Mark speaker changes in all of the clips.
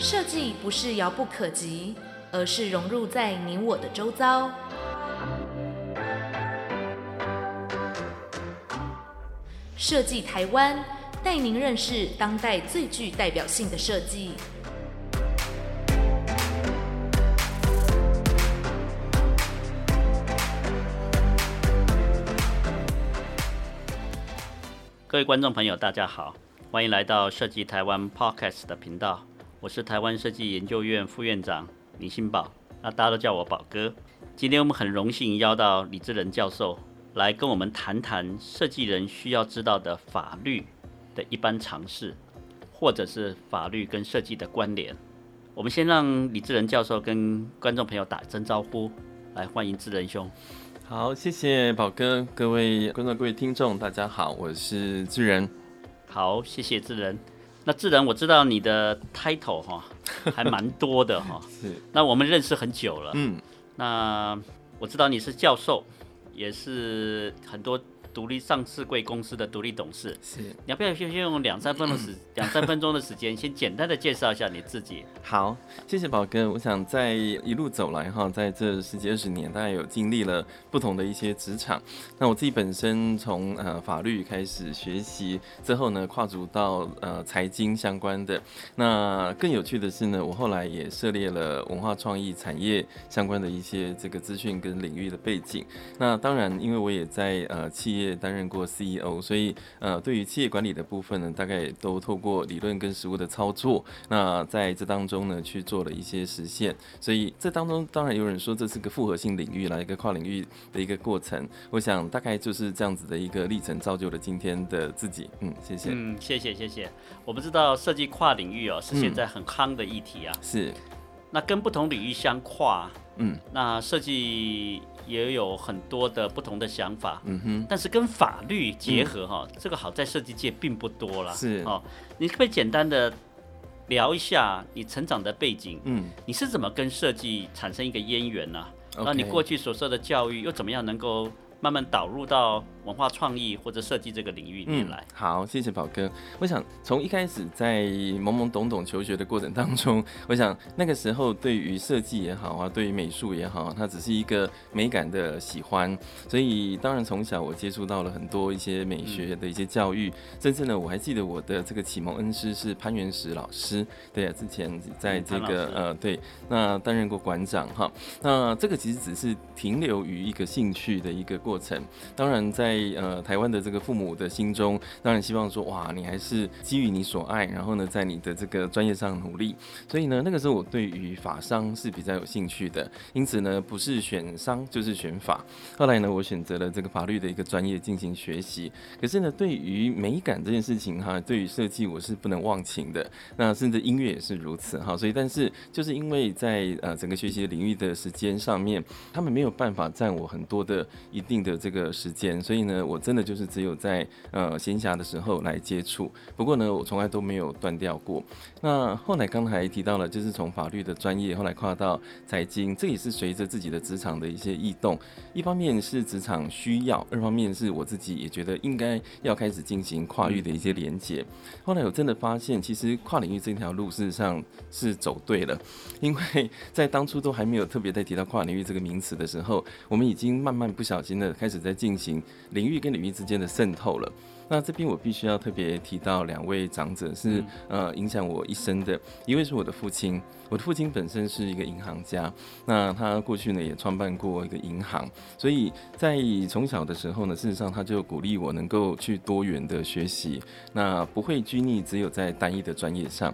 Speaker 1: 设计不是遥不可及，而是融入在你我的周遭。设计台湾，带您认识当代最具代表性的设计。
Speaker 2: 各位观众朋友，大家好，欢迎来到设计台湾 Podcast 的频道。我是台湾设计研究院副院长林新宝，那大家都叫我宝哥。今天我们很荣幸邀到李智仁教授来跟我们谈谈设计人需要知道的法律的一般常识，或者是法律跟设计的关联。我们先让李智仁教授跟观众朋友打声招呼，来欢迎智仁兄。
Speaker 3: 好，谢谢宝哥，各位观众、各位听众，大家好，我是智仁。
Speaker 2: 好，谢谢智仁。那智仁，我知道你的 title 哈 还蛮多的哈，是。那我们认识很久了，嗯。那我知道你是教授，也是很多。独立上市贵公司的独立董事，是。你要不要先先用两三分钟的时 两三分钟的时间，先简单的介绍一下你自己？
Speaker 3: 好，谢谢宝哥。我想在一路走来哈，在这十几二十年，大概有经历了不同的一些职场。那我自己本身从呃法律开始学习之后呢，跨足到呃财经相关的。那更有趣的是呢，我后来也涉猎了文化创意产业相关的一些这个资讯跟领域的背景。那当然，因为我也在呃企业。担任过 CEO，所以呃，对于企业管理的部分呢，大概也都透过理论跟实务的操作，那在这当中呢，去做了一些实现。所以这当中当然有人说这是个复合性领域啦，一个跨领域的一个过程。我想大概就是这样子的一个历程，造就了今天的自己。嗯，谢谢。
Speaker 2: 嗯，谢谢谢谢。我们知道设计跨领域哦，是现在很夯的议题啊。嗯、是。那跟不同领域相跨，嗯，那设计。也有很多的不同的想法，嗯哼，但是跟法律结合哈，嗯、这个好在设计界并不多了，是哦。你可不可以简单的聊一下你成长的背景？嗯，你是怎么跟设计产生一个渊源呢？那 Okay. 你过去所受的教育又怎么样能够？慢慢导入到文化创意或者设计这个领域里面来。
Speaker 3: 嗯。好，谢谢宝哥。我想从一开始在懵懵懂懂求学的过程当中，我想那个时候对于设计也好啊，对于美术也好，它只是一个美感的喜欢。所以当然从小我接触到了很多一些美学的一些教育，甚至呢我还记得我的这个启蒙恩师是潘元石老师。对啊，之前在这个呃对，那担任过馆长哈。那这个其实只是停留于一个兴趣的一个。过程当然在呃台湾的这个父母的心中，当然希望说哇，你还是基于你所爱，然后呢在你的这个专业上努力。所以呢那个时候我对于法商是比较有兴趣的，因此呢不是选商就是选法。后来呢我选择了这个法律的一个专业进行学习。可是呢对于美感这件事情哈，对于设计我是不能忘情的。那甚至音乐也是如此哈。所以但是就是因为在呃整个学习领域的时间上面，他们没有办法占我很多的一定。的这个时间，所以呢，我真的就是只有在呃闲暇的时候来接触。不过呢，我从来都没有断掉过。那后来刚才提到了，就是从法律的专业后来跨到财经，这也是随着自己的职场的一些异动。一方面是职场需要，二方面是我自己也觉得应该要开始进行跨域的一些连接。后来我真的发现，其实跨领域这条路事实上是走对了，因为在当初都还没有特别在提到跨领域这个名词的时候，我们已经慢慢不小心的。开始在进行领域跟领域之间的渗透了。那这边我必须要特别提到两位长者，是呃影响我一生的。一位是我的父亲，我的父亲本身是一个银行家，那他过去呢也创办过一个银行，所以在从小的时候呢，事实上他就鼓励我能够去多元的学习，那不会拘泥只有在单一的专业上。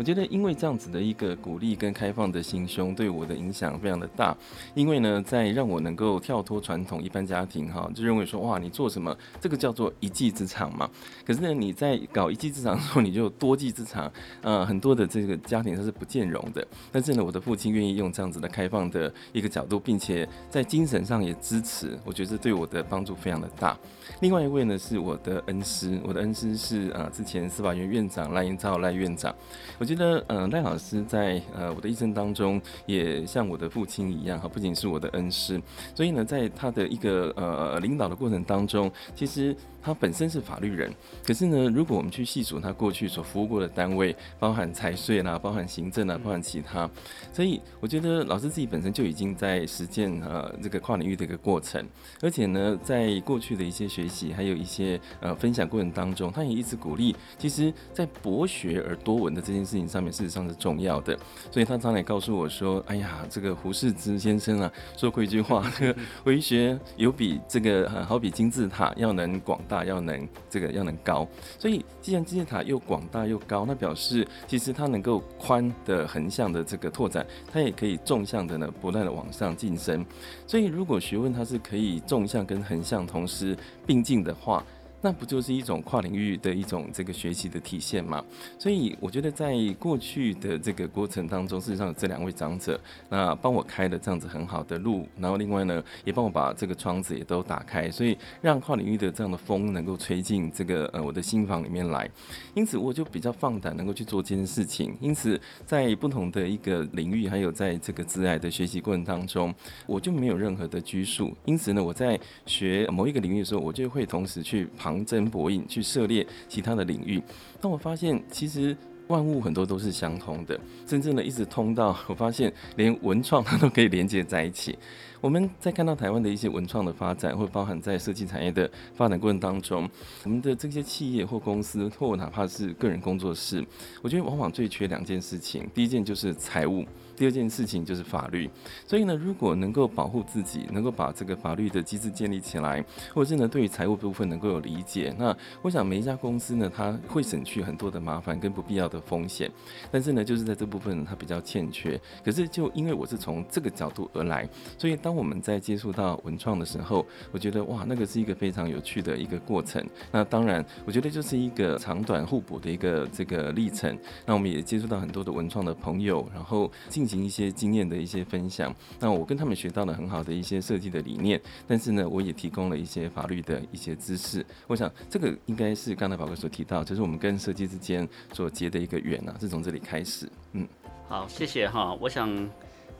Speaker 3: 我觉得，因为这样子的一个鼓励跟开放的心胸，对我的影响非常的大。因为呢，在让我能够跳脱传统一般家庭哈，就认为说哇，你做什么，这个叫做一技之长嘛。可是呢，你在搞一技之长的时候，你就多技之长。呃，很多的这个家庭它是不兼容的。但是呢，我的父亲愿意用这样子的开放的一个角度，并且在精神上也支持，我觉得这对我的帮助非常的大。另外一位呢，是我的恩师，我的恩师是啊、之前司法院院长赖英超赖院长。我觉得，嗯、呃，赖老师在呃我的一生当中，也像我的父亲一样哈，不仅是我的恩师，所以呢，在他的一个呃领导的过程当中，其实。他本身是法律人，可是呢，如果我们去细数他过去所服务过的单位，包含财税啦，包含行政啦，包含其他，所以我觉得老师自己本身就已经在实践呃这个跨领域的一个过程，而且呢，在过去的一些学习，还有一些呃分享过程当中，他也一直鼓励，其实在博学而多闻的这件事情上面，事实上是重要的。所以他常常也告诉我说：“哎呀，这个胡适之先生啊，说过一句话，这个 为学有比这个好比金字塔要能广。”大要能这个要能高，所以既然金字塔又广大又高，那表示其实它能够宽的横向的这个拓展，它也可以纵向的呢不断的往上晋升。所以如果学问它是可以纵向跟横向同时并进的话。那不就是一种跨领域的一种这个学习的体现吗？所以我觉得在过去的这个过程当中，事实上有这两位长者，那帮我开了这样子很好的路，然后另外呢，也帮我把这个窗子也都打开，所以让跨领域的这样的风能够吹进这个呃我的心房里面来。因此我就比较放胆能够去做这件事情。因此在不同的一个领域，还有在这个职涯的学习过程当中，我就没有任何的拘束。因此呢，我在学某一个领域的时候，我就会同时去旁。旁征博引去涉猎其他的领域，但我发现其实万物很多都是相通的，真正的一直通到 我发现连文创它 都可以连接在一起。我们在看到台湾的一些文创的发展，或包含在设计产业的发展过程当中，我们的这些企业或公司，或哪怕是个人工作室，我觉得往往最缺两件事情，第一件就是财务。第二件事情就是法律，所以呢，如果能够保护自己，能够把这个法律的机制建立起来，或者是呢，对于财务部分能够有理解，那我想每一家公司呢，它会省去很多的麻烦跟不必要的风险。但是呢，就是在这部分它比较欠缺。可是就因为我是从这个角度而来，所以当我们在接触到文创的时候，我觉得哇，那个是一个非常有趣的一个过程。那当然，我觉得就是一个长短互补的一个这个历程。那我们也接触到很多的文创的朋友，然后进。进行一些经验的一些分享，那我跟他们学到了很好的一些设计的理念，但是呢，我也提供了一些法律的一些知识。我想这个应该是刚才宝哥所提到，就是我们跟设计之间所结的一个缘啊，是从这里开始。嗯，
Speaker 2: 好，谢谢哈。我想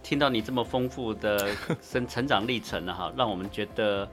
Speaker 2: 听到你这么丰富的 生成长历程了哈，让我们觉得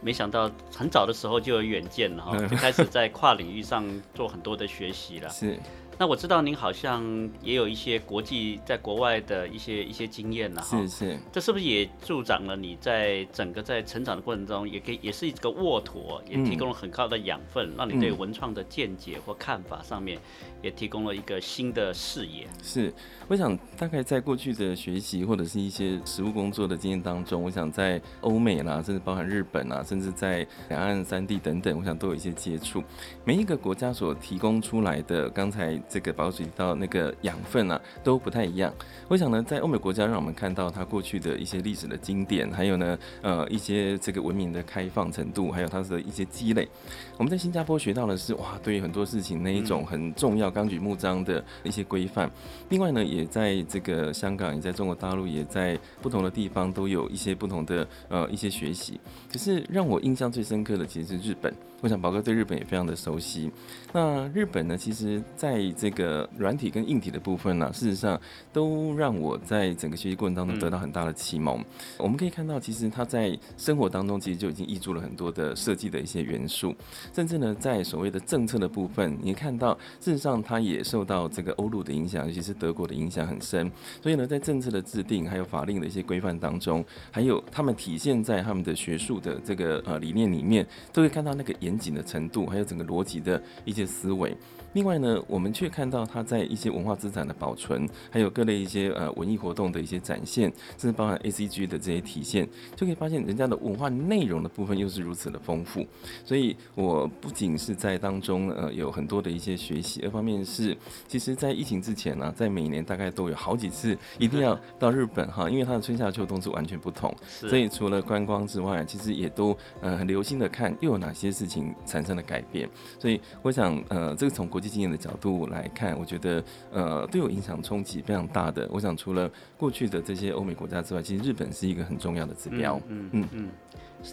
Speaker 2: 没想到很早的时候就有远见了哈，就开始在跨领域上做很多的学习了。
Speaker 3: 是。
Speaker 2: 那我知道您好像也有一些国际在国外的一些一些经验呢，
Speaker 3: 是是，
Speaker 2: 这是不是也助长了你在整个在成长的过程中，也可以也是一个沃土，也提供了很高的养分，让你对文创的见解或看法上面也提供了一个新的视野。
Speaker 3: 是，我想大概在过去的学习或者是一些实务工作的经验当中，我想在欧美啦，甚至包含日本啊，甚至在两岸三地等等，我想都有一些接触。每一个国家所提供出来的，刚才。这个保水到那个养分啊都不太一样。我想呢，在欧美国家，让我们看到它过去的一些历史的经典，还有呢，呃，一些这个文明的开放程度，还有它的一些积累。我们在新加坡学到的是，哇，对于很多事情那一种很重要、纲举目张的一些规范。另外呢，也也在这个香港，也在中国大陆，也在不同的地方都有一些不同的呃一些学习。可是让我印象最深刻的，其实是日本。我想宝哥对日本也非常的熟悉。那日本呢，其实在这个软体跟硬体的部分呢，事实上都让我在整个学习过程当中得到很大的启蒙。我们可以看到，其实他在生活当中其实就已经挹注了很多的设计的一些元素，甚至呢，在所谓的政策的部分，你看到事实上他也受到这个欧陆的影响，尤其是德国的影响很深。所以呢，在政策的制定还有法令的一些规范当中，还有他们体现在他们的学术的这个呃理念里面，都会看到那个。严谨的程度，还有整个逻辑的一些思维。另外呢，我们却看到它在一些文化资产的保存，还有各类一些呃文艺活动的一些展现，甚至包含 ACG 的这些体现，就可以发现人家的文化内容的部分又是如此的丰富。所以我不仅是在当中呃有很多的一些学习，二方面是其实在疫情之前呢、啊，在每年大概都有好几次一定要 到日本哈，因为它的春夏秋冬是完全不同，所以除了观光之外，其实也都呃很留心的看又有哪些事情。情产生了改变。所以我想，呃，这个从国际经验的角度来看，我觉得，呃，对我影响冲击非常大的。我想，除了过去的这些欧美国家之外，其实日本是一个很重要的指标。
Speaker 2: 嗯嗯嗯，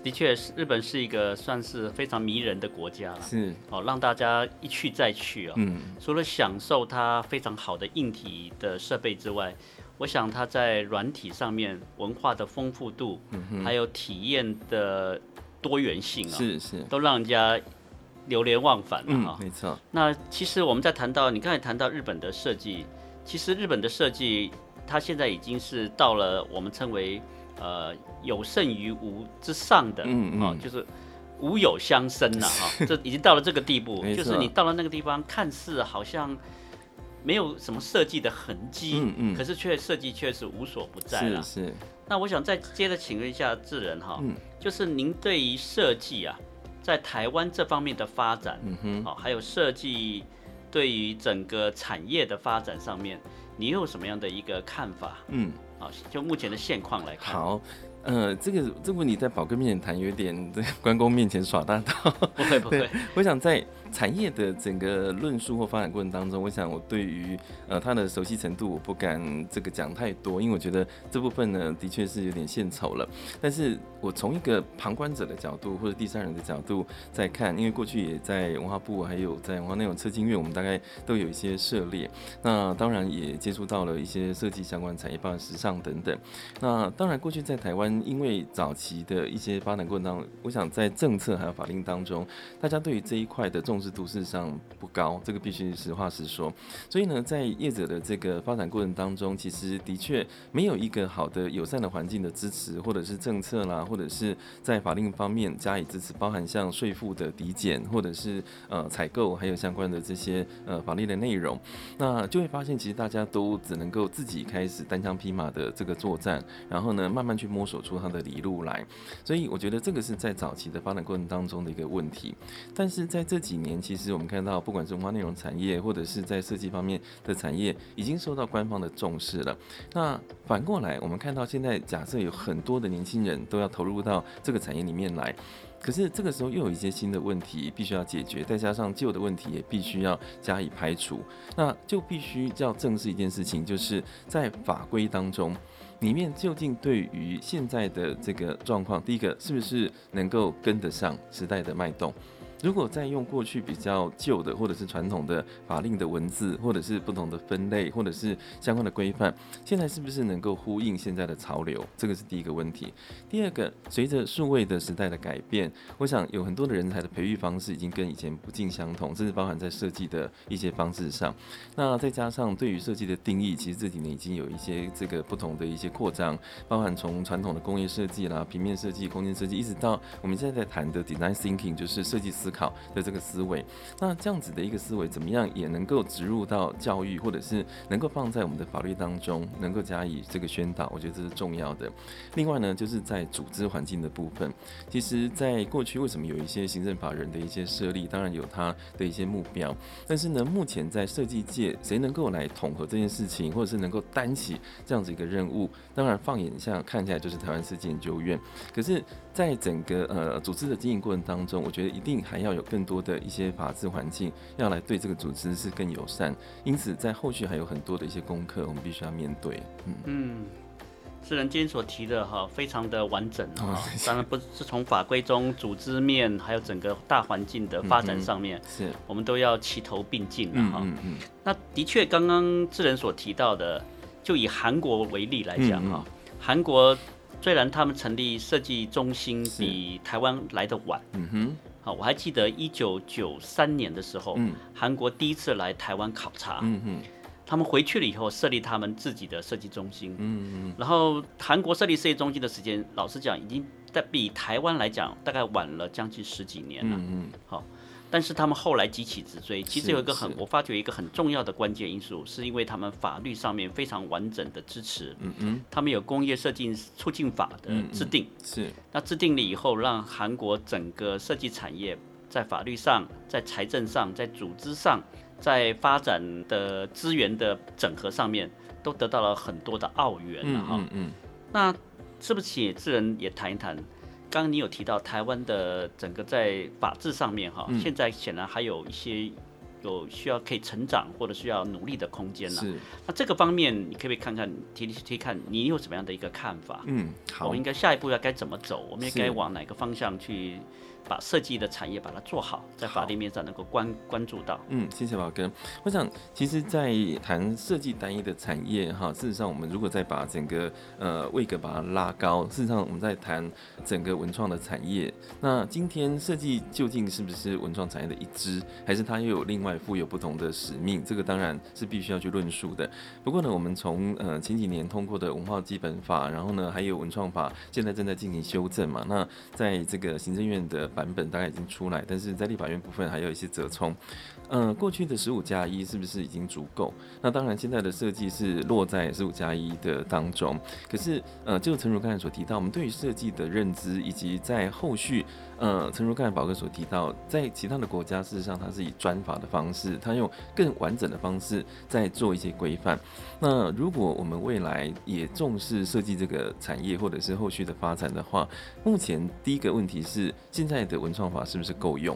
Speaker 2: 的确是日本是一个算是非常迷人的国家，
Speaker 3: 是
Speaker 2: 哦，让大家一去再去哦。
Speaker 3: 嗯，
Speaker 2: 除了享受它非常好的硬体的设备之外，我想它在软体上面文化的丰富度，嗯，还有体验的多元性啊，
Speaker 3: 是是，
Speaker 2: 都让人家流连忘返了哈。
Speaker 3: 没错。
Speaker 2: 那其实我们在谈到你刚才谈到日本的设计，其实日本的设计它现在已经是到了我们称为呃有胜于无之上的，嗯嗯，就是无有相生了哈，这已经到了这个地步，就是你到了那个地方，看似好像。没有什么设计的痕迹，嗯嗯，可是却设计却是无所不在了。
Speaker 3: 是是。
Speaker 2: 那我想再接着请问一下智仁哈，嗯，就是您对于设计啊，在台湾这方面的发展，嗯哼，好，还有设计对于整个产业的发展上面，你有什么样的一个看法？嗯，好，就目前的现况来看。
Speaker 3: 好。呃，这个这个问题在宝哥面前谈有点在关公面前耍大刀。
Speaker 2: 不会不会，
Speaker 3: 我想在产业的整个论述或发展过程当中，我想我对于呃他的熟悉程度，我不敢这个讲太多，因为我觉得这部分呢的确是有点献丑了。但是我从一个旁观者的角度或者第三人的角度在看，因为过去也在文化部还有在文化内容策进院，我们大概都有一些涉猎。那当然也接触到了一些设计相关产业，包括时尚等等。那当然过去在台湾。因为早期的一些发展过程当中，我想在政策还有法令当中，大家对于这一块的重是度事实上不高，这个必须实话实说。所以呢，在业者的这个发展过程当中，其实的确没有一个好的友善的环境的支持，或者是政策啦，或者是在法令方面加以支持，包含像税负的抵减，或者是呃采购，还有相关的这些呃法律的内容，那就会发现，其实大家都只能够自己开始单枪匹马的这个作战，然后呢，慢慢去摸索。出它的理路来，所以我觉得这个是在早期的发展过程当中的一个问题。但是在这几年，其实我们看到，不管是文化内容产业，或者是在设计方面的产业，已经受到官方的重视了。那反过来，我们看到现在，假设有很多的年轻人都要投入到这个产业里面来。可是这个时候又有一些新的问题必须要解决，再加上旧的问题也必须要加以排除，那就必须要正视一件事情，就是在法规当中，里面究竟对于现在的这个状况，第一个是不是能够跟得上时代的脉动？如果再用过去比较旧的或者是传统的法令的文字，或者是不同的分类，或者是相关的规范，现在是不是能够呼应现在的潮流？这个是第一个问题。第二个，随着数位的时代的改变，我想有很多的人才的培育方式已经跟以前不尽相同，甚至包含在设计的一些方式上。那再加上对于设计的定义，其实这几年已经有一些这个不同的一些扩张，包含从传统的工业设计啦、平面设计、空间设计，一直到我们现在在谈的 design thinking，就是设计思。考的这个思维，那这样子的一个思维怎么样也能够植入到教育，或者是能够放在我们的法律当中，能够加以这个宣导，我觉得这是重要的。另外呢，就是在组织环境的部分，其实在过去为什么有一些行政法人的一些设立，当然有它的一些目标，但是呢，目前在设计界谁能够来统合这件事情，或者是能够担起这样子一个任务，当然放眼下看起来就是台湾设计研究院，可是。在整个呃组织的经营过程当中，我觉得一定还要有更多的一些法治环境，要来对这个组织是更友善。因此，在后续还有很多的一些功课，我们必须要面对。嗯嗯，
Speaker 2: 智仁今天所提的哈，非常的完整啊。当然不是从法规中组织面，还有整个大环境的发展上面，是我们都要齐头并进的哈。嗯嗯。那的确，刚刚智仁所提到的，就以韩国为例来讲哈，韩国。虽然他们成立设计中心比台湾来的晚，嗯哼，好，我还记得一九九三年的时候，嗯，韩国第一次来台湾考察，嗯哼，他们回去了以后设立他们自己的设计中心，嗯嗯，然后韩国设立设计中心的时间，老实讲，已经在比台湾来讲大概晚了将近十几年了，嗯嗯，好。但是他们后来急起直追，其实有一个很，我发觉一个很重要的关键因素，是因为他们法律上面非常完整的支持，嗯嗯，他们有工业设计促进法的制定，是，那制定了以后，让韩国整个设计产业在法律上、在财政上、在组织上、在发展的资源的整合上面，都得到了很多的奥援了哈，嗯嗯，那是不是也智仁也谈一谈？刚刚你有提到台湾的整个在法制上面哈，嗯、现在显然还有一些有需要可以成长或者需要努力的空间呢。是，那这个方面你可不可以看看提提提看，你有什么样的一个看法？
Speaker 3: 嗯，好，
Speaker 2: 我们应该下一步要该怎么走？我们应该往哪个方向去？把设计的产业把它做好，在法律面上能够关关注到。
Speaker 3: 嗯，谢谢宝哥。我想，其实，在谈设计单一的产业哈，事实上，我们如果再把整个呃位格把它拉高，事实上，我们在谈整个文创的产业。那今天设计究竟是不是文创产业的一支，还是它又有另外负有不同的使命？这个当然是必须要去论述的。不过呢，我们从呃前几年通过的文化基本法，然后呢，还有文创法，现在正在进行修正嘛。那在这个行政院的版本大概已经出来，但是在立法院部分还有一些折冲。嗯、过去的十五加一是不是已经足够？那当然，现在的设计是落在十五加一的当中。可是，呃，就诚如刚才所提到，我们对于设计的认知，以及在后续，呃，诚如刚才宝哥所提到，在其他的国家，事实上它是以专法的方式，它用更完整的方式在做一些规范。那如果我们未来也重视设计这个产业，或者是后续的发展的话，目前第一个问题是，现在的文创法是不是够用？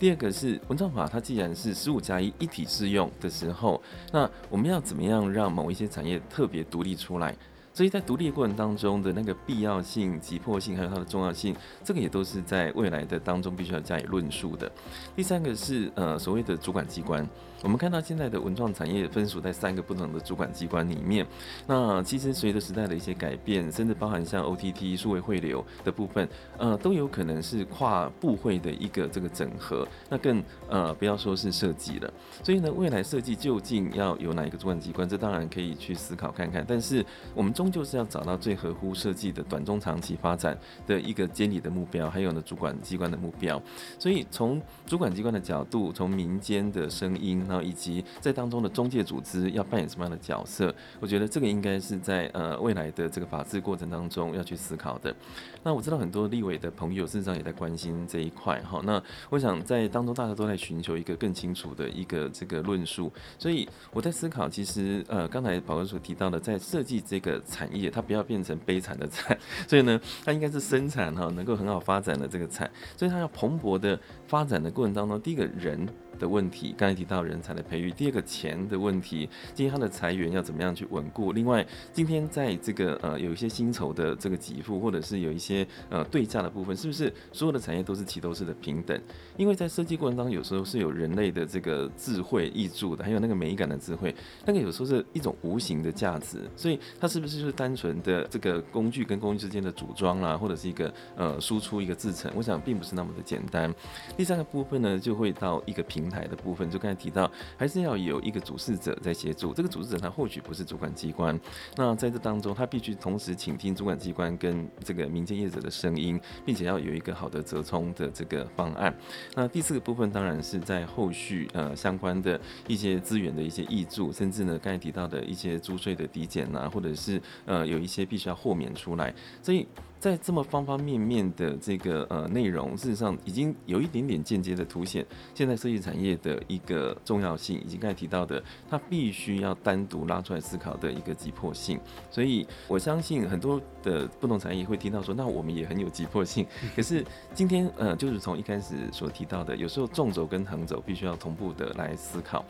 Speaker 3: 第二个是文创法，它既然是十五加一一体适用的时候，那我们要怎么样让某一些产业特别独立出来？所以在独立的过程当中的那个必要性、急迫性，还有它的重要性，这个也都是在未来的当中必须要加以论述的。第三个是呃所谓的主管机关。我们看到现在的文创产业分属在三个不同的主管机关里面。那其实随着时代的一些改变，甚至包含像 OTT 数位汇流的部分，呃，都有可能是跨部会的一个这个整合。那更呃不要说是设计了。所以呢，未来设计究竟要有哪一个主管机关，这当然可以去思考看看。但是我们中终究是要找到最合乎设计的短中长期发展的一个监理的目标，还有呢主管机关的目标。所以从主管机关的角度，从民间的声音。然后以及在当中的中介组织要扮演什么样的角色？我觉得这个应该是在呃未来的这个法制过程当中要去思考的。那我知道很多立委的朋友事实上也在关心这一块哈。那我想在当中大家都在寻求一个更清楚的一个这个论述。所以我在思考，其实呃刚才宝哥所提到的，在设计这个产业，它不要变成悲惨的惨，所以呢，它应该是生产哈能够很好发展的这个产，所以它要蓬勃的发展的过程当中，第一个人。的问题，刚才提到人才的培育，第二个钱的问题，今天他的裁员要怎么样去稳固？另外，今天在这个呃有一些薪酬的这个给付，或者是有一些呃对价的部分，是不是所有的产业都是齐头式的平等？因为在设计过程当中，有时候是有人类的这个智慧挹注的，还有那个美感的智慧，那个有时候是一种无形的价值，所以它是不是就是单纯的这个工具跟工具之间的组装啦，或者是一个呃输出一个制成？我想并不是那么的简单。第三个部分呢，就会到一个平台的部分，就刚才提到，还是要有一个主事者在协助。这个主事者他或许不是主管机关，那在这当中，他必须同时倾听主管机关跟这个民间业者的声音，并且要有一个好的折冲的这个方案。那第四个部分当然是在后续呃相关的一些资源的一些挹注，甚至呢刚才提到的一些租税的抵减啊，或者是呃有一些必须要豁免出来，所以。在这么方方面面的这个呃内容，事实上已经有一点点间接的凸显现在设计产业的一个重要性，以及刚才提到的，它必须要单独拉出来思考的一个急迫性。所以我相信很多的不同产业会听到说，那我们也很有急迫性。可是今天呃，就是从一开始所提到的，有时候纵轴跟横轴必须要同步的来思考。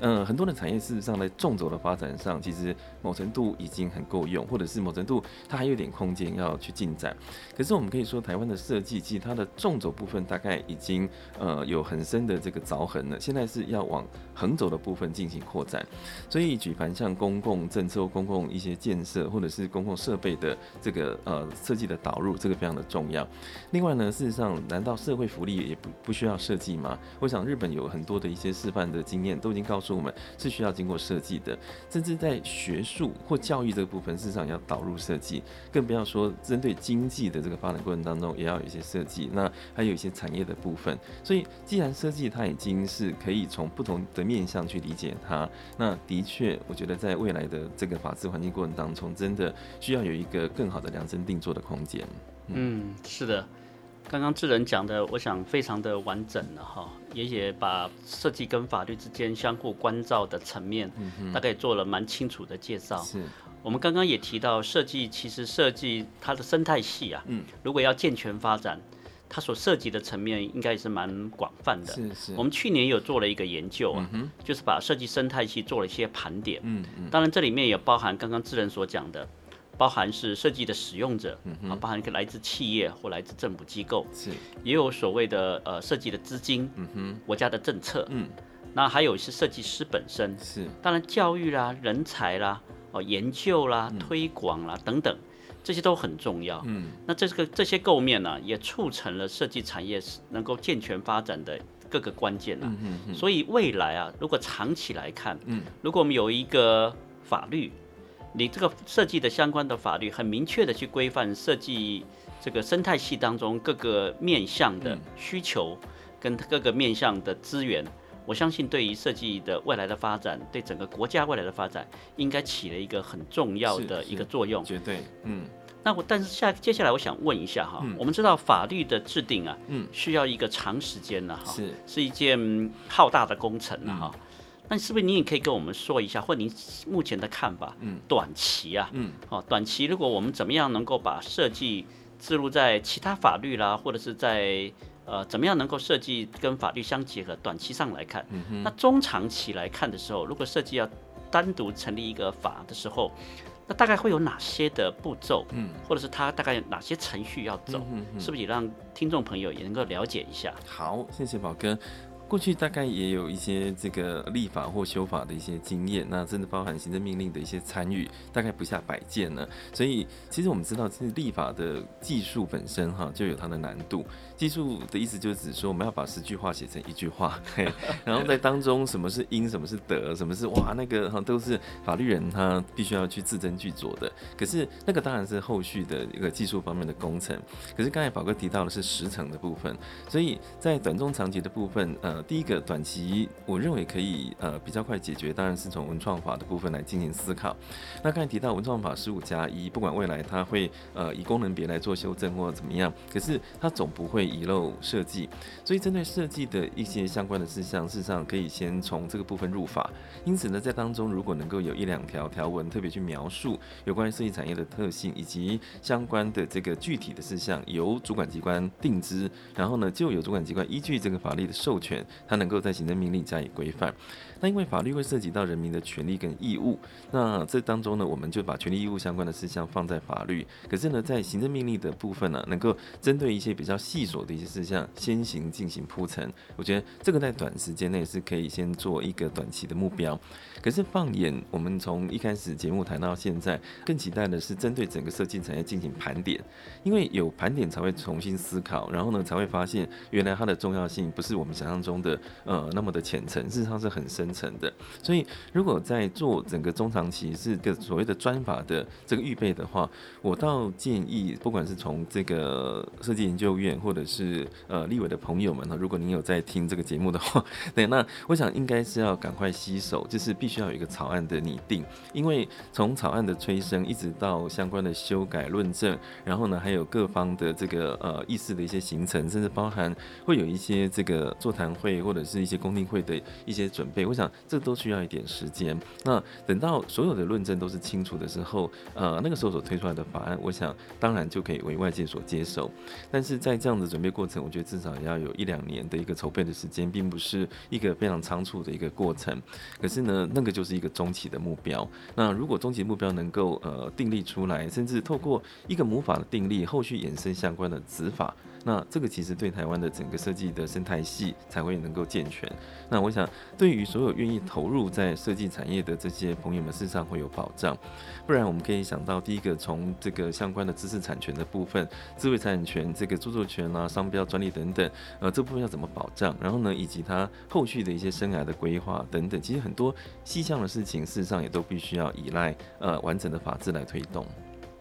Speaker 3: 嗯，很多的产业事实上在纵轴的发展上，其实某程度已经很够用，或者是某程度它还有点空间要去进展。可是我们可以说，台湾的设计其实它的纵轴部分大概已经呃有很深的这个凿痕了，现在是要往横轴的部分进行扩展。所以举凡像公共政策、公共一些建设，或者是公共设备的这个呃设计的导入，这个非常的重要。另外呢，事实上，难道社会福利也不不需要设计吗？我想日本有很多的一些示范的经验，都已经告诉。我们是需要经过设计的，甚至在学术或教育这个部分，事实上要导入设计，更不要说针对经济的这个发展过程当中，也要有一些设计。那还有一些产业的部分，所以既然设计它已经是可以从不同的面向去理解它，那的确，我觉得在未来的这个法治环境过程当中，真的需要有一个更好的量身定做的空间。
Speaker 2: 嗯，是的。刚刚智仁讲的，我想非常的完整了哈，也也把设计跟法律之间相互关照的层面，大概做了蛮清楚的介绍。是，我们刚刚也提到设计，其实设计它的生态系啊，嗯，如果要健全发展，它所涉及的层面应该也是蛮广泛的。
Speaker 3: 是是。
Speaker 2: 我们去年有做了一个研究啊，嗯、就是把设计生态系做了一些盘点。嗯嗯。当然这里面也包含刚刚智仁所讲的，包含是设计的使用者，啊，包含一个来自企业或来自政府机构，是，也有所谓的呃设计的资金，嗯哼，国家的政策，嗯，那还有是设计师本身，是，当然教育啦、人才啦。哦，研究啦、嗯、推广啦等等，这些都很重要。嗯，那这个这些构面呢、啊，也促成了设计产业能够健全发展的各个关键、啊。嗯嗯。所以未来啊，如果长期来看，嗯，如果我们有一个法律，你这个设计的相关的法律很明确的去规范设计这个生态系当中各个面向的需求跟各个面向的资源。我相信，对于设计的未来的发展，对整个国家未来的发展，应该起了一个很重要的一个作用。
Speaker 3: 绝对，嗯。
Speaker 2: 那我但是下接下来，我想问一下哈，嗯、我们知道法律的制定啊，嗯，需要一个长时间的哈，是是一件浩大的工程了哈。那、嗯、是不是你也可以跟我们说一下，或您目前的看法？嗯，短期啊，嗯，哦，短期如果我们怎么样能够把设计置入在其他法律啦，或者是在呃，怎么样能够设计跟法律相结合？短期上来看，嗯、哼那中长期来看的时候，如果设计要单独成立一个法的时候，那大概会有哪些的步骤？嗯，或者是它大概有哪些程序要走？是不是也让听众朋友也能够了解一下？
Speaker 3: 好，谢谢宝哥。过去大概也有一些这个立法或修法的一些经验，那甚至包含行政命令的一些参与，大概不下百件呢。所以其实我们知道，这立法的技术本身哈就有它的难度。技术的意思就是指说，我们要把十句话写成一句话，嘿，然后在当中什么是因，什么是得，什么是哇，那个哈都是法律人他必须要去字斟句酌的。可是那个当然是后续的一个技术方面的工程。可是刚才宝哥提到的是时程的部分，所以在短中长期的部分，第一个短期，我认为可以呃比较快解决，当然是从文创法的部分来进行思考。那刚才提到文创法十五加一，不管未来它会呃以功能别来做修正或者怎么样，可是它总不会遗漏设计。所以针对设计的一些相关的事项，事实上可以先从这个部分入法。因此呢，在当中如果能够有一两条条文特别去描述有关于设计产业的特性以及相关的这个具体的事项，由主管机关定之，然后呢就有主管机关依据这个法律的授权。它能够在行政命令加以规范。那因为法律会涉及到人民的权利跟义务，那这当中呢，我们就把权利义务相关的事项放在法律。可是呢，在行政命令的部分呢，能够针对一些比较细琐的一些事项，先行进行铺陈。我觉得这个在短时间内是可以先做一个短期的目标。可是放眼我们从一开始节目谈到现在，更期待的是针对整个设计产业进行盘点，因为有盘点才会重新思考，然后呢才会发现原来它的重要性不是我们想象中的呃那么的浅层，事实上是很深。成的，所以如果在做整个中长期是个所谓的专法的这个预备的话，我倒建议，不管是从这个设计研究院或者是呃立委的朋友们呢，如果您有在听这个节目的话，对，那我想应该是要赶快洗手，就是必须要有一个草案的拟定，因为从草案的催生一直到相关的修改论证，然后呢还有各方的这个呃意识的一些形成，甚至包含会有一些这个座谈会或者是一些公听会的一些准备，我想。这都需要一点时间。那等到所有的论证都是清楚的时候，呃，那个时候所推出来的法案，我想当然就可以为外界所接受。但是在这样的准备过程，我觉得至少要有一两年的一个筹备的时间，并不是一个非常仓促的一个过程。可是呢，那个就是一个中期的目标。那如果中期目标能够呃订立出来，甚至透过一个母法的订立，后续衍生相关的子法。那这个其实对台湾的整个设计的生态系才会能够健全。那我想，对于所有愿意投入在设计产业的这些朋友们，事实上会有保障。不然，我们可以想到，第一个从这个相关的知识产权的部分，智慧产权、这个著作权啊、商标、专利等等，呃，这部分要怎么保障？然后呢，以及它后续的一些生涯的规划等等，其实很多细项的事情，事实上也都必须要依赖呃完整的法制来推动。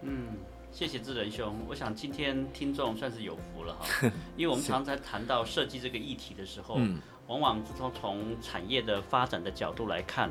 Speaker 2: 嗯。谢谢志仁兄，我想今天听众算是有福了哈，因为我们常常谈到设计这个议题的时候，往往从从产业的发展的角度来看，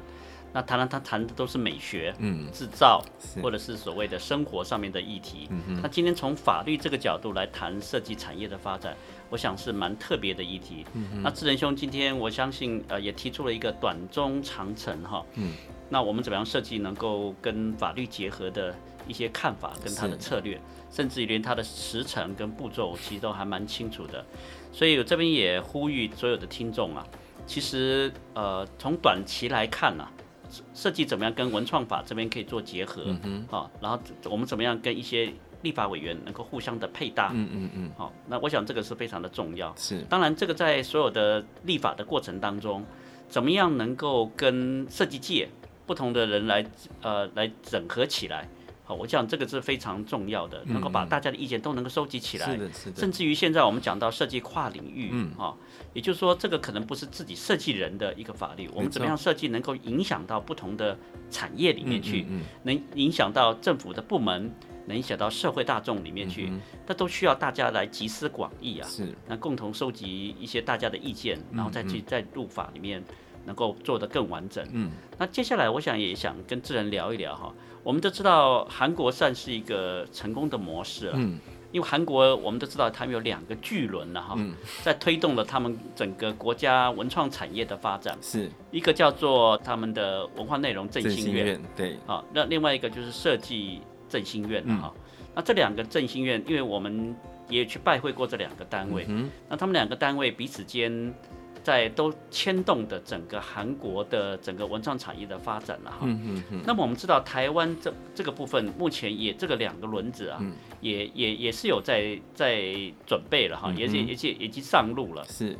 Speaker 2: 那谈谈他谈的都是美学、嗯，制造，或者是所谓的生活上面的议题。嗯，那今天从法律这个角度来谈设计产业的发展，我想是蛮特别的议题。嗯，那智仁兄今天我相信呃也提出了一个短中长程哈。嗯，那我们怎么样设计能够跟法律结合的一些看法跟他的策略，甚至于连他的时程跟步骤其实都还蛮清楚的。所以我这边也呼吁所有的听众啊，其实呃从短期来看呢、啊。设计怎么样跟文创法这边可以做结合？嗯啊，然后我们怎么样跟一些立法委员能够互相的配搭？嗯嗯嗯，好，那我想这个是非常的重要。是，当然这个在所有的立法的过程当中，怎么样能够跟设计界不同的人来呃来整合起来？好，我想这个是非常重要的，能够把大家的意见都能够收集起来。是的，是的。甚至于现在我们讲到设计跨领域，嗯，啊，也就是说，这个可能不是自己设计人的一个法律，我们怎么样设计能够影响到不同的产业里面去，嗯能影响到政府的部门，能影响到社会大众里面去，那都需要大家来集思广益啊，是，那共同收集一些大家的意见，然后再去在入法里面能够做得更完整。嗯，那接下来我想也想跟智仁聊一聊哈。我们都知道韩国算是一个成功的模式了，嗯，因为韩国我们都知道他们有两个巨轮了哈，在推动了他们整个国家文创产业的发展，是。一个叫做他们的文化内容振兴院，对，啊，那另外一个就是设计振兴院哈，那这两个振兴院，因为我们也去拜会过这两个单位，嗯那他们两个单位彼此间。在都牵动的整个韩国的整个文创产业的发展了哈，嗯嗯，那么我们知道台湾这这个部分目前也这个两个轮子啊，也也也是有在在准备了哈，也也也已经上路了。是，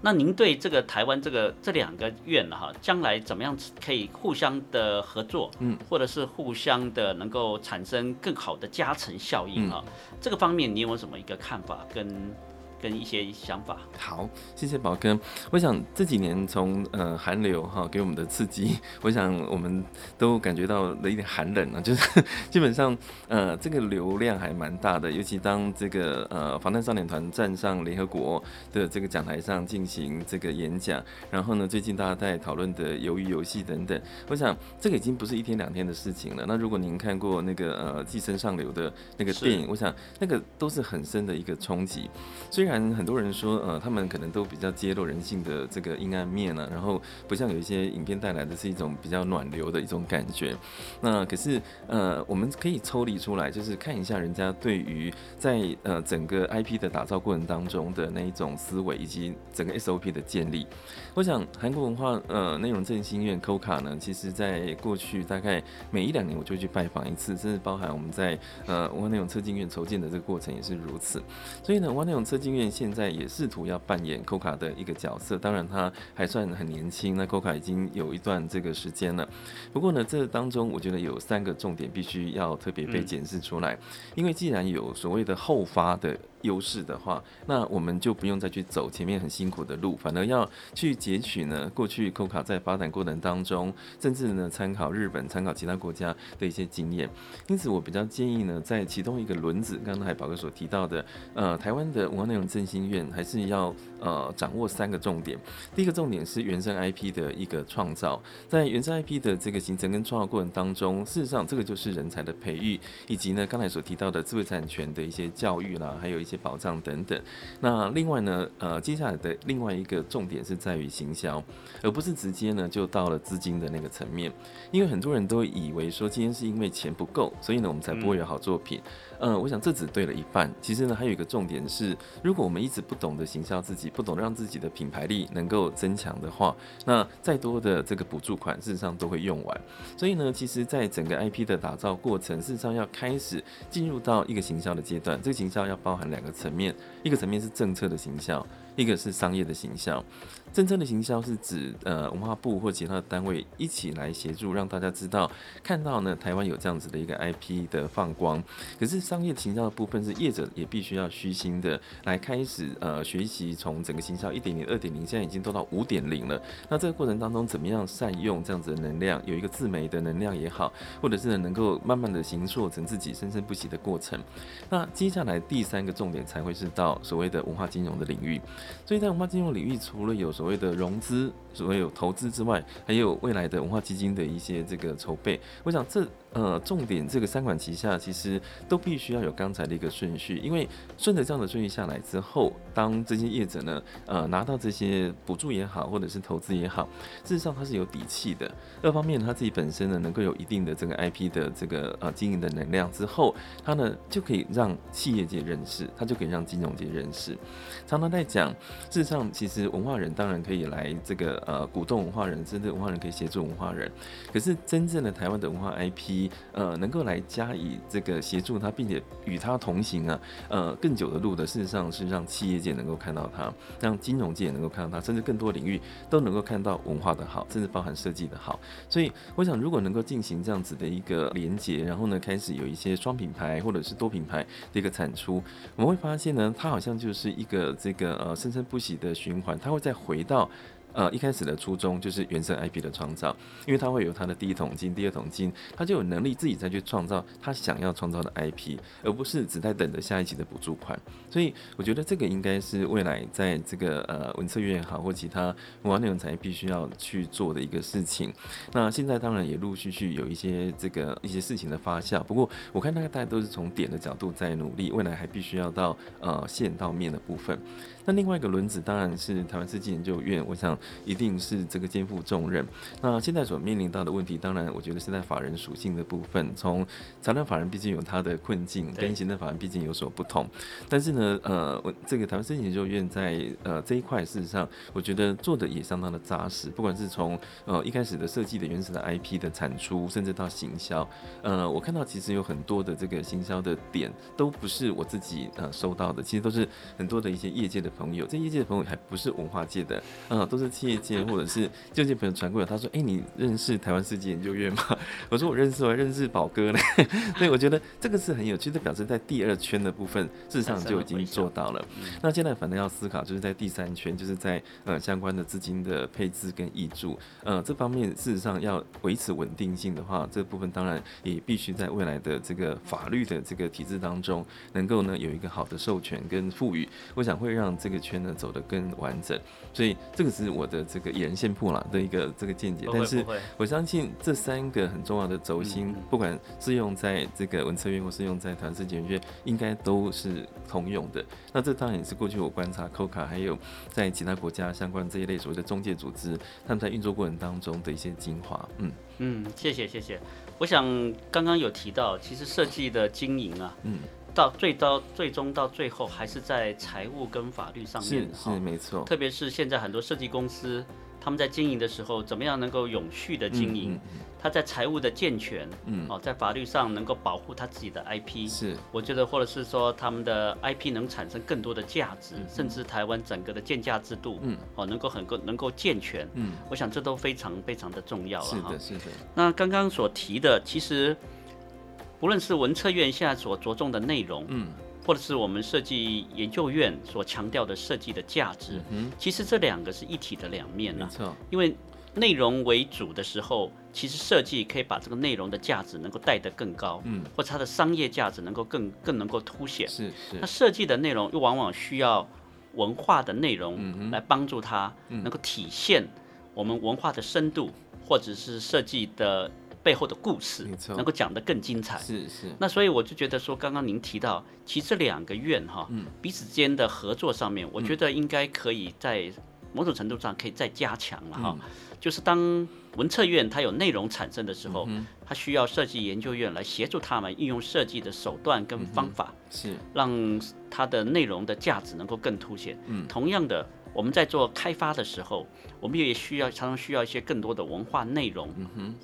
Speaker 2: 那您对这个台湾这个这两个院哈，将来怎么样可以互相的合作，嗯，或者是互相的能够产生更好的加成效应啊？这个方面你有没有什么一个看法跟？跟一些想法。
Speaker 3: 好，谢谢宝哥。我想这几年从呃韩流哈给我们的刺激，我想我们都感觉到了一点寒冷啊，就是 基本上呃这个流量还蛮大的，尤其当这个呃防弹少年团站上联合国的这个讲台上进行这个演讲，然后呢最近大家在讨论的鱿鱼游戏等等，我想这个已经不是一天两天的事情了。那如果您看过那个呃寄生上流的那个电影，我想那个都是很深的一个冲击，所以。虽然很多人说，呃，他们可能都比较揭露人性的这个阴暗面呢，然后不像有一些影片带来的是一种比较暖流的一种感觉。那可是，呃，我们可以抽离出来，就是看一下人家对于在呃整个 IP 的打造过程当中的那一种思维，以及整个 SOP 的建立。我想，韩国文化呃内容振兴院 KOCA 呢，其实在过去大概每一两年我就去拜访一次，甚至包含我们在呃文化内容策进院筹建的这个过程也是如此。所以呢，文化内容策进院。院现在也试图要扮演 Coca 的一个角色，当然他还算很年轻，那 Coca 已经有一段这个时间了。不过呢，这当中我觉得有三个重点必须要特别被检视出来，因为既然有所谓的后发的。优势的话，那我们就不用再去走前面很辛苦的路，反而要去截取呢过去 KOCA 在发展过程当中，甚至呢参考日本、参考其他国家的一些经验。因此，我比较建议呢，在其中一个轮子，刚才宝哥所提到的，呃，台湾的文化内容振兴院还是要呃掌握三个重点。第一个重点是原生 IP 的一个创造，在原生 IP 的这个形成跟创造过程当中，事实上这个就是人才的培育，以及呢刚才所提到的知识产权的一些教育啦，还有一些。保障等等，那另外呢，呃，接下来的另外一个重点是在于行销，而不是直接呢就到了资金的那个层面，因为很多人都以为说今天是因为钱不够，所以呢我们才不会有好作品。嗯，我想这只对了一半。其实呢，还有一个重点是，如果我们一直不懂得行销自己，不懂得让自己的品牌力能够增强的话，那再多的这个补助款，事实上都会用完。所以呢，其实，在整个 IP 的打造过程，事实上要开始进入到一个行销的阶段。这个行销要包含两个层面，一个层面是政策的行销，一个是商业的行销。真正的行销是指，呃，文化部或其他的单位一起来协助，让大家知道看到呢，台湾有这样子的一个 IP 的放光。可是商业行销的部分是业者也必须要虚心的来开始呃学习从整个行销一点零、二点零，现在已经都到五点零了。那这个过程当中，怎么样善用这样子的能量，有一个自媒的能量也好，或者是能够慢慢的形塑成自己生生不息的过程。那接下来第三个重点才会是到所谓的文化金融的领域。所以在文化金融领域，除了有所谓的融资、所谓有投资之外，还有未来的文化基金的一些这个筹备。我想这。呃，重点这个三管齐下，其实都必须要有刚才的一个顺序，因为顺着这样的顺序下来之后，当这些业者呢，呃，拿到这些补助也好，或者是投资也好，事实上他是有底气的。二方面，他自己本身呢，能够有一定的这个 IP 的这个呃经营的能量之后，他呢就可以让企业界认识，他就可以让金融界认识。常常在讲，事实上，其实文化人当然可以来这个呃鼓动文化人，甚至文化人可以协助文化人，可是真正的台湾的文化 IP。呃，能够来加以这个协助他，并且与他同行啊，呃，更久的路的，事实上是让企业界能够看到他，让金融界也能够看到他，甚至更多领域都能够看到文化的好，甚至包含设计的好。所以，我想如果能够进行这样子的一个连接，然后呢，开始有一些双品牌或者是多品牌的一个产出，我们会发现呢，它好像就是一个这个呃生生不息的循环，它会再回到。呃，一开始的初衷就是原生 IP 的创造，因为他会有他的第一桶金、第二桶金，他就有能力自己再去创造他想要创造的 IP，而不是只在等着下一期的补助款。所以我觉得这个应该是未来在这个呃文策院也好，或其他文化内容产业必须要去做的一个事情。那现在当然也陆续续有一些这个一些事情的发酵，不过我看大概大家都是从点的角度在努力，未来还必须要到呃线到面的部分。那另外一个轮子当然是台湾设计研究院，我想一定是这个肩负重任。那现在所面临到的问题，当然我觉得是在法人属性的部分。从财团法人毕竟有它的困境，跟行政法人毕竟有所不同。但是呢，呃，我这个台湾设计研究院在呃这一块，事实上我觉得做的也相当的扎实。不管是从呃一开始的设计的原始的 IP 的产出，甚至到行销，呃，我看到其实有很多的这个行销的点，都不是我自己呃收到的，其实都是很多的一些业界的。朋友，这业界的朋友还不是文化界的，啊，都是企业界或者是就业朋友传过来。他说：“哎、欸，你认识台湾世界研究院吗？” 我说：“我认识，我还认识宝哥呢。”所以我觉得这个是很有趣的，表示在第二圈的部分，事实上就已经做到了。那现在反正要思考，就是在第三圈，就是在呃相关的资金的配置跟挹注，呃，这方面事实上要维持稳定性的话，这部分当然也必须在未来的这个法律的这个体制当中，能够呢有一个好的授权跟赋予，我想会让这个圈呢走得更完整，所以这个是我的这个野人线铺了的一个这个见解。但是我相信这三个很重要的轴心，不管是用在这个文策院或是用在台湾设计研究院，应该都是通用的。那这当然也是过去我观察 COCA 还有在其他国家相关这一类所谓的中介组织，他们在运作过程当中的一些精华。嗯
Speaker 2: 嗯，谢谢谢谢。我想刚刚有提到，其实设计的经营啊，嗯。到最到最终到最后还是在财务跟法律上面，
Speaker 3: 是是没错。
Speaker 2: 特别是现在很多设计公司，他们在经营的时候，怎么样能够永续的经营？他在财务的健全，嗯，哦，在法律上能够保护他自己的 IP，是。我觉得或者是说他们的 IP 能产生更多的价值，嗯、甚至台湾整个的建价制度，嗯，哦，能够很够能够健全，嗯，我想这都非常非常的重要了哈。
Speaker 3: 是的，是的。
Speaker 2: 那刚刚所提的，其实。不论是文策院现在所着重的内容，嗯，或者是我们设计研究院所强调的设计的价值，嗯，其实这两个是一体的两面呢。没错，因为内容为主的时候，其实设计可以把这个内容的价值能够带得更高，嗯，或者它的商业价值能够更更能够凸显。是是。那设计的内容又往往需要文化的内容来帮助它能够体现我们文化的深度，或者是设计的。背后的故事能够讲得更精彩，是是。那所以我就觉得说，刚刚您提到，其实这两个院哈，彼此间的合作上面，我觉得应该可以在某种程度上可以再加强了哈。就是当文策院它有内容产生的时候，它需要设计研究院来协助他们运用设计的手段跟方法，是让它的内容的价值能够更凸显。嗯，同样的。我们在做开发的时候，我们也需要常常需要一些更多的文化内容，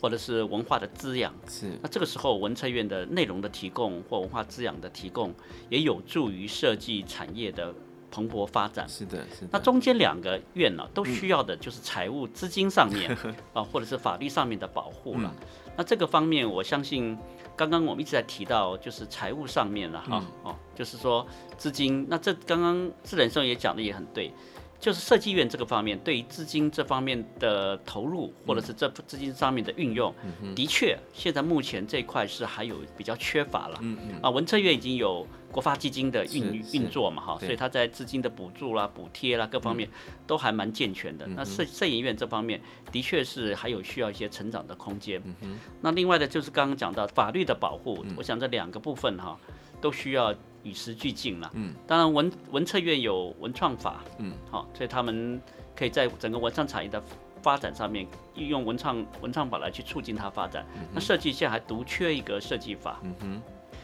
Speaker 2: 或者是文化的滋养。是，那这个时候文策院的内容的提供或文化滋养的提供，也有助于设计产业的蓬勃发展。是的，是的。那中间两个院呢，都需要的就是财务资金上面 啊，或者是法律上面的保护了。那这个方面，我相信刚刚我们一直在提到，就是财务上面了哈，哦、嗯，就是说资金。那这刚刚自然生也讲的也很对。就是设计院这个方面，对于资金这方面的投入，或者是这资金上面的运用，嗯、的确，现在目前这一块是还有比较缺乏了。嗯嗯。啊，文策院已经有国发基金的运运作嘛，哈，所以它在资金的补助啦、补贴啦各方面都还蛮健全的。嗯、那摄摄影院这方面，的确是还有需要一些成长的空间。嗯哼。那另外的，就是刚刚讲到法律的保护，嗯、我想这两个部分哈，都需要。与时俱进了，嗯，当然文文策院有文创法，嗯，好，所以他们可以在整个文创产业的发展上面，运用文创文创法来去促进它发展。嗯、那设计现在还独缺一个设计法，嗯哼，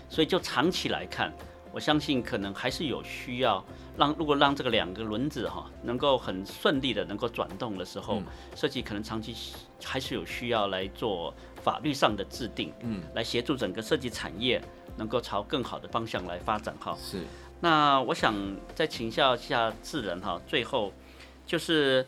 Speaker 2: 所以就长期来看，我相信可能还是有需要让，如果让这个两个轮子哈能够很顺利的能够转动的时候，嗯、设计可能长期还是有需要来做法律上的制定，嗯，来协助整个设计产业。能够朝更好的方向来发展哈，是。那我想再请教一下智仁哈，最后就是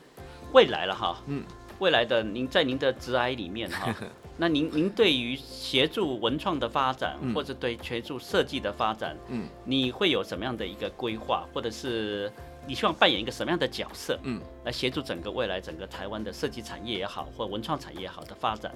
Speaker 2: 未来了哈，嗯，未来的您在您的职涯里面哈，那您您对于协助文创的发展，嗯、或者对协助设计的发展，嗯，你会有什么样的一个规划，或者是你希望扮演一个什么样的角色，嗯，来协助整个未来整个台湾的设计产业也好，或文创产业也好的发展？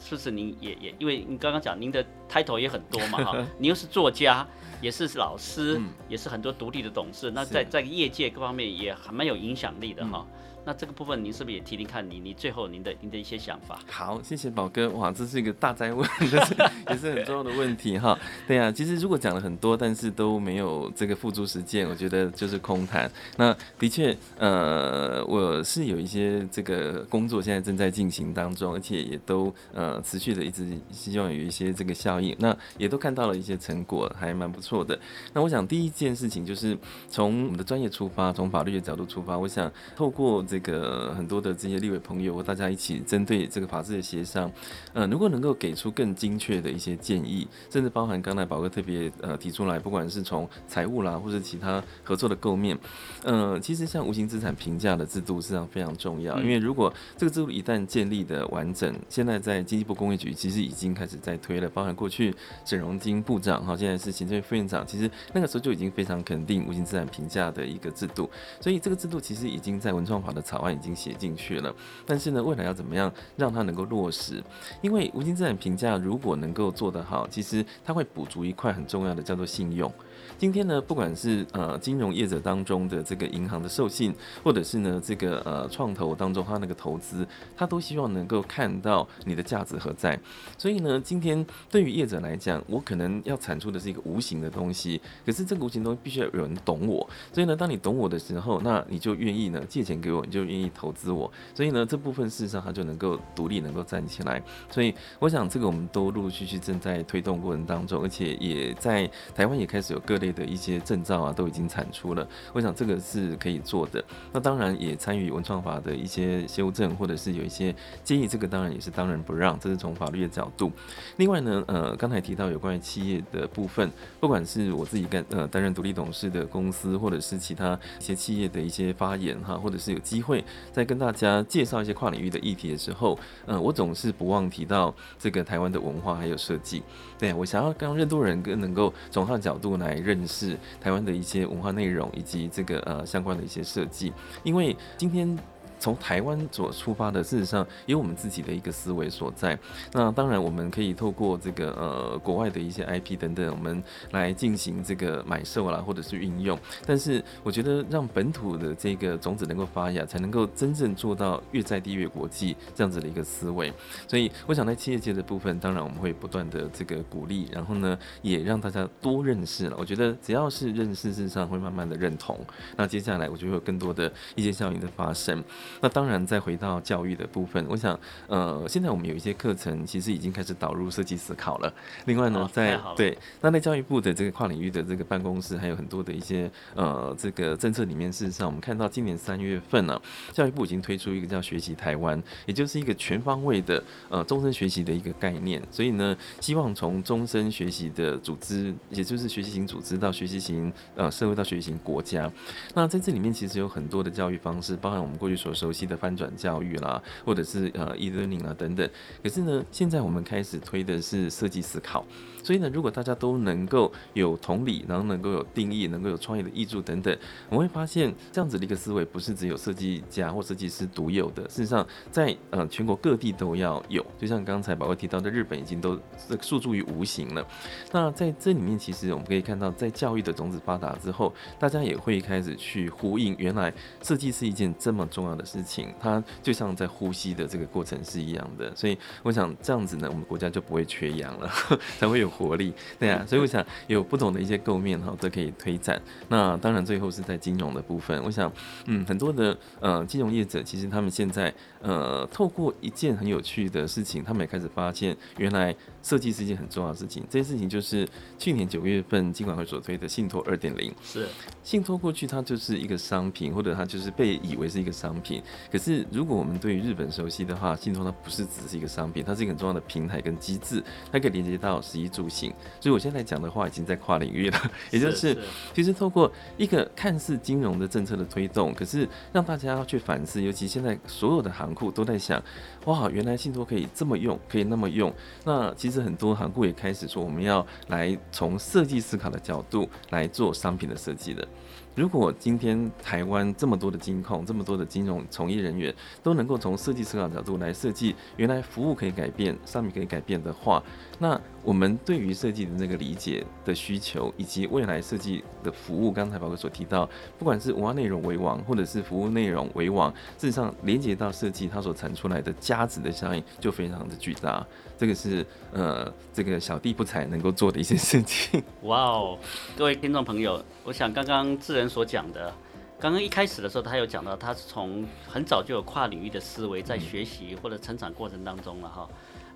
Speaker 2: 是不是您也也因为您刚刚讲您的 title 也很多嘛 哈，您又是作家，也是老师，嗯、也是很多独立的董事，那在在业界各方面也还蛮有影响力的哈。嗯那这个部分，您是不是也提听看你你最后您的您的一些想法？
Speaker 3: 好，谢谢宝哥，哇，这是一个大哉问，这是也是很重要的问题哈。对啊，其实如果讲了很多，但是都没有这个付诸实践，我觉得就是空谈。那的确，呃，我是有一些这个工作现在正在进行当中，而且也都呃持续的一直希望有一些这个效应，那也都看到了一些成果，还蛮不错的。那我想第一件事情就是从我们的专业出发，从法律的角度出发，我想透过这。这个很多的这些立委朋友，大家一起针对这个法制的协商，呃，如果能够给出更精确的一些建议，甚至包含刚才宝哥特别呃提出来，不管是从财务啦，或是其他合作的构面，呃，其实像无形资产评价的制度实际上非常重要，因为如果这个制度一旦建立的完整，现在在经济部工业局其实已经开始在推了，包含过去沈荣金部长哈，现在是行政院副院长，其实那个时候就已经非常肯定无形资产评价的一个制度，所以这个制度其实已经在文创法的草案已经写进去了，但是呢，未来要怎么样让它能够落实？因为无形资产评价如果能够做得好，其实它会补足一块很重要的，叫做信用。今天呢，不管是呃金融业者当中的这个银行的授信，或者是呢这个呃创投当中他那个投资，他都希望能够看到你的价值何在。所以呢，今天对于业者来讲，我可能要产出的是一个无形的东西，可是这个无形东西必须要有人懂我。所以呢，当你懂我的时候，那你就愿意呢借钱给我，你就愿意投资我。所以呢，这部分事实上他就能够独立，能够站起来。所以我想这个我们都陆陆续续正在推动过程当中，而且也在台湾也开始有各类。的一些证照啊，都已经产出了。我想这个是可以做的。那当然也参与文创法的一些修正，或者是有一些建议，这个当然也是当仁不让。这是从法律的角度。另外呢，呃，刚才提到有关于企业的部分，不管是我自己干呃担任独立董事的公司，或者是其他一些企业的一些发言哈，或者是有机会在跟大家介绍一些跨领域的议题的时候，呃，我总是不忘提到这个台湾的文化还有设计。对，我想要让更多人更能够从他的角度来认是台湾的一些文化内容，以及这个呃相关的一些设计，因为今天。从台湾所出发的，事实上有我们自己的一个思维所在。那当然，我们可以透过这个呃国外的一些 IP 等等，我们来进行这个买受啦，或者是运用。但是，我觉得让本土的这个种子能够发芽，才能够真正做到越在地越国际这样子的一个思维。所以，我想在企业界的部分，当然我们会不断的这个鼓励，然后呢，也让大家多认识了。我觉得只要是认识，事实上会慢慢的认同。那接下来，我就会有更多的一些效应的发生。那当然，再回到教育的部分，我想，呃，现在我们有一些课程其实已经开始导入设计思考了。另外呢，在对，那在教育部的这个跨领域的这个办公室，还有很多的一些呃这个政策里面，事实上我们看到今年三月份呢、啊，教育部已经推出一个叫学习台湾，也就是一个全方位的呃终身学习的一个概念。所以呢，希望从终身学习的组织，也就是学习型组织到学习型呃社会到学习型国家。那在这里面其实有很多的教育方式，包含我们过去所。熟悉的翻转教育啦，或者是呃 e-learning 啊等等。可是呢，现在我们开始推的是设计思考。所以呢，如果大家都能够有同理，然后能够有定义，能够有创意的艺术等等，我们会发现这样子的一个思维不是只有设计家或设计师独有的，事实上在呃全国各地都要有。就像刚才宝哥提到的，日本已经都诉诸于无形了。那在这里面，其实我们可以看到，在教育的种子发达之后，大家也会开始去呼应，原来设计是一件这么重要的事情，它就像在呼吸的这个过程是一样的。所以我想这样子呢，我们国家就不会缺氧了，才会有。活力，对啊，所以我想有不同的一些构面哈，都可以推展。那当然最后是在金融的部分，我想，嗯，很多的呃金融业者其实他们现在呃透过一件很有趣的事情，他们也开始发现原来。设计是一件很重要的事情，这件事情就是去年九月份金管会所推的信托二点零。
Speaker 2: 是，
Speaker 3: 信托过去它就是一个商品，或者它就是被以为是一个商品。可是如果我们对于日本熟悉的话，信托它不是只是一个商品，它是一个很重要的平台跟机制，它可以连接到十一住行。所以我现在讲的话已经在跨领域了，也就是其实透过一个看似金融的政策的推动，可是让大家要去反思，尤其现在所有的行库都在想，哇，原来信托可以这么用，可以那么用。那其实。很多行库也开始说，我们要来从设计思考的角度来做商品的设计的。如果今天台湾这么多的金控、这么多的金融从业人员都能够从设计思考角度来设计，原来服务可以改变，商品可以改变的话，那我们对于设计的那个理解的需求，以及未来设计的服务，刚才宝哥所提到，不管是文化内容为王，或者是服务内容为王，事实上连接到设计它所产出来的价值的效应就非常的巨大。这个是呃，这个小弟不才能够做的一些事情。
Speaker 2: 哇哦，各位听众朋友，我想刚刚智仁所讲的，刚刚一开始的时候，他有讲到，他是从很早就有跨领域的思维，在学习或者成长过程当中了哈。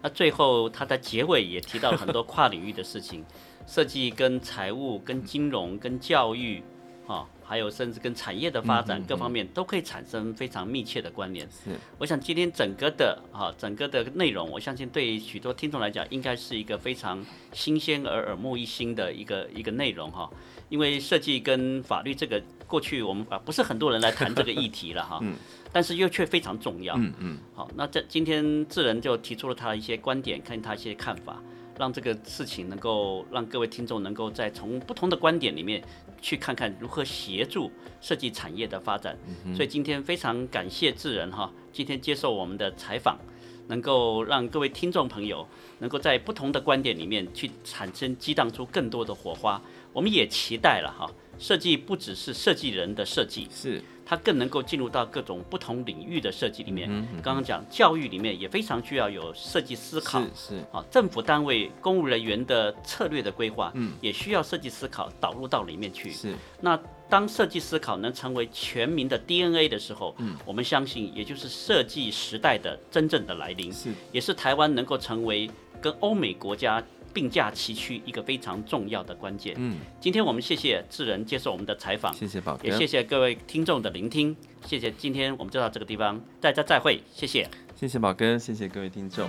Speaker 2: 那最后它的结尾也提到了很多跨领域的事情，设计跟财务、跟金融、跟教育，哈。还有甚至跟产业的发展各方面都可以产生非常密切的关联。是，我想今天整个的哈整个的内容，我相信对许多听众来讲，应该是一个非常新鲜而耳目一新的一个一个内容哈。因为设计跟法律这个过去我们啊不是很多人来谈这个议题了哈，但是又却非常重要。嗯嗯。好，那这今天智仁就提出了他的一些观点，看他一些看法。让这个事情能够让各位听众能够在从不同的观点里面去看看如何协助设计产业的发展。所以今天非常感谢智仁哈，今天接受我们的采访，能够让各位听众朋友能够在不同的观点里面去产生激荡出更多的火花。我们也期待了哈，设计不只是设计人的设计，是。它更能够进入到各种不同领域的设计里面。刚刚讲教育里面也非常需要有设计思考，是啊，政府单位公务人员的策略的规划，嗯，也需要设计思考导入到里面去。是，那当设计思考能成为全民的 DNA 的时候，嗯，我们相信也就是设计时代的真正的来临，是，也是台湾能够成为跟欧美国家。并驾齐驱，一个非常重要的关键。嗯，今天我们谢谢智仁接受我们的采访，谢谢宝哥，也谢谢各位听众的聆听，谢谢。今天我们就到这个地方，大家再会，谢谢，
Speaker 3: 谢谢宝哥，谢谢各位听众。